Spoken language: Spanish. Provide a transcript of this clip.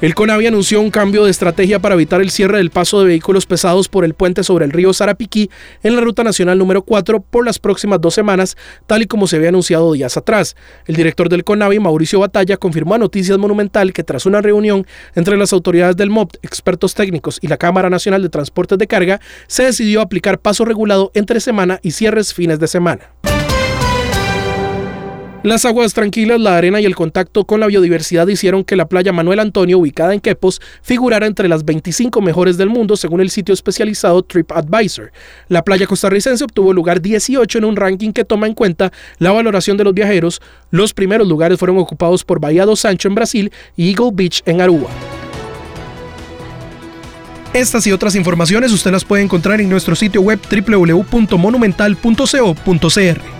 El CONAVI anunció un cambio de estrategia para evitar el cierre del paso de vehículos pesados por el puente sobre el río Sarapiquí en la ruta nacional número 4 por las próximas dos semanas, tal y como se había anunciado días atrás. El director del CONAVI, Mauricio Batalla, confirmó a Noticias Monumental que tras una reunión entre las autoridades del MOP, expertos técnicos y la Cámara Nacional de Transportes de Carga, se decidió aplicar paso regulado entre semana y cierres fines de semana. Las aguas tranquilas, la arena y el contacto con la biodiversidad hicieron que la playa Manuel Antonio, ubicada en Quepos, figurara entre las 25 mejores del mundo según el sitio especializado TripAdvisor. La playa costarricense obtuvo lugar 18 en un ranking que toma en cuenta la valoración de los viajeros. Los primeros lugares fueron ocupados por Bahía do Sancho en Brasil y Eagle Beach en Aruba. Estas y otras informaciones usted las puede encontrar en nuestro sitio web www.monumental.co.cr.